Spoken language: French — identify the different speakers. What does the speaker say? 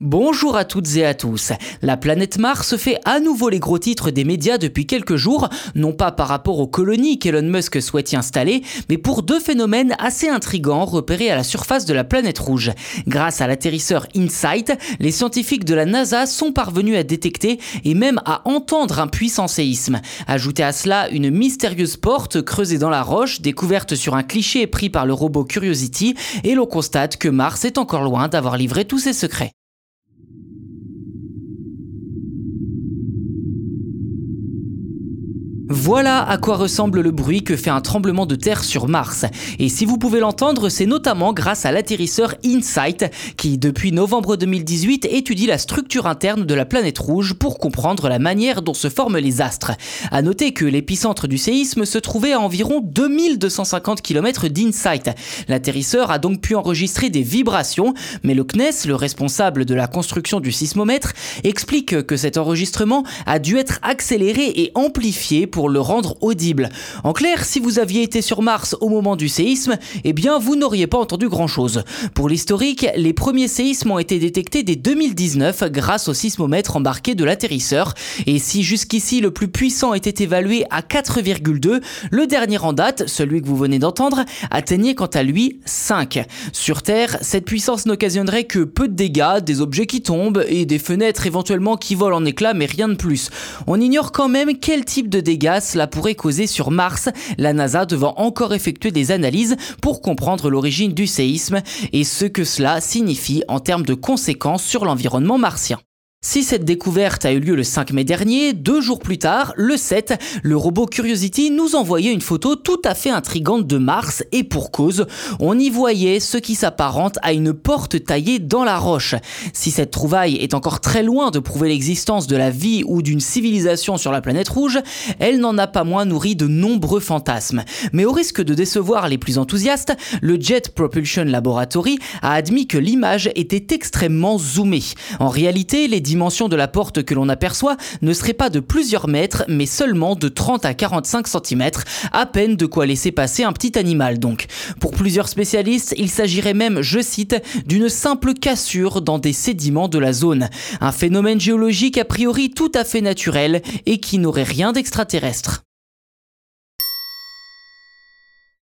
Speaker 1: Bonjour à toutes et à tous. La planète Mars fait à nouveau les gros titres des médias depuis quelques jours, non pas par rapport aux colonies qu'Elon Musk souhaite y installer, mais pour deux phénomènes assez intrigants repérés à la surface de la planète rouge. Grâce à l'atterrisseur InSight, les scientifiques de la NASA sont parvenus à détecter et même à entendre un puissant séisme. Ajoutez à cela une mystérieuse porte creusée dans la roche, découverte sur un cliché pris par le robot Curiosity, et l'on constate que Mars est encore loin d'avoir livré tous ses secrets. Voilà à quoi ressemble le bruit que fait un tremblement de terre sur Mars. Et si vous pouvez l'entendre, c'est notamment grâce à l'atterrisseur InSight, qui depuis novembre 2018 étudie la structure interne de la planète rouge pour comprendre la manière dont se forment les astres. À noter que l'épicentre du séisme se trouvait à environ 2250 km d'InSight. L'atterrisseur a donc pu enregistrer des vibrations, mais le CNES, le responsable de la construction du sismomètre, explique que cet enregistrement a dû être accéléré et amplifié pour le rendre audible. En clair, si vous aviez été sur Mars au moment du séisme, eh bien vous n'auriez pas entendu grand chose. Pour l'historique, les premiers séismes ont été détectés dès 2019 grâce au sismomètre embarqué de l'atterrisseur. Et si jusqu'ici le plus puissant était évalué à 4,2, le dernier en date, celui que vous venez d'entendre, atteignait quant à lui 5. Sur Terre, cette puissance n'occasionnerait que peu de dégâts, des objets qui tombent et des fenêtres éventuellement qui volent en éclats, mais rien de plus. On ignore quand même quel type de dégâts cela pourrait causer sur Mars, la NASA devant encore effectuer des analyses pour comprendre l'origine du séisme et ce que cela signifie en termes de conséquences sur l'environnement martien. Si cette découverte a eu lieu le 5 mai dernier, deux jours plus tard, le 7, le robot Curiosity nous envoyait une photo tout à fait intrigante de Mars et pour cause, on y voyait ce qui s'apparente à une porte taillée dans la roche. Si cette trouvaille est encore très loin de prouver l'existence de la vie ou d'une civilisation sur la planète rouge, elle n'en a pas moins nourri de nombreux fantasmes. Mais au risque de décevoir les plus enthousiastes, le Jet Propulsion Laboratory a admis que l'image était extrêmement zoomée. En réalité, les dimension de la porte que l'on aperçoit ne serait pas de plusieurs mètres, mais seulement de 30 à 45 cm, à peine de quoi laisser passer un petit animal donc. Pour plusieurs spécialistes, il s'agirait même, je cite, d'une simple cassure dans des sédiments de la zone. Un phénomène géologique a priori tout à fait naturel et qui n'aurait rien d'extraterrestre.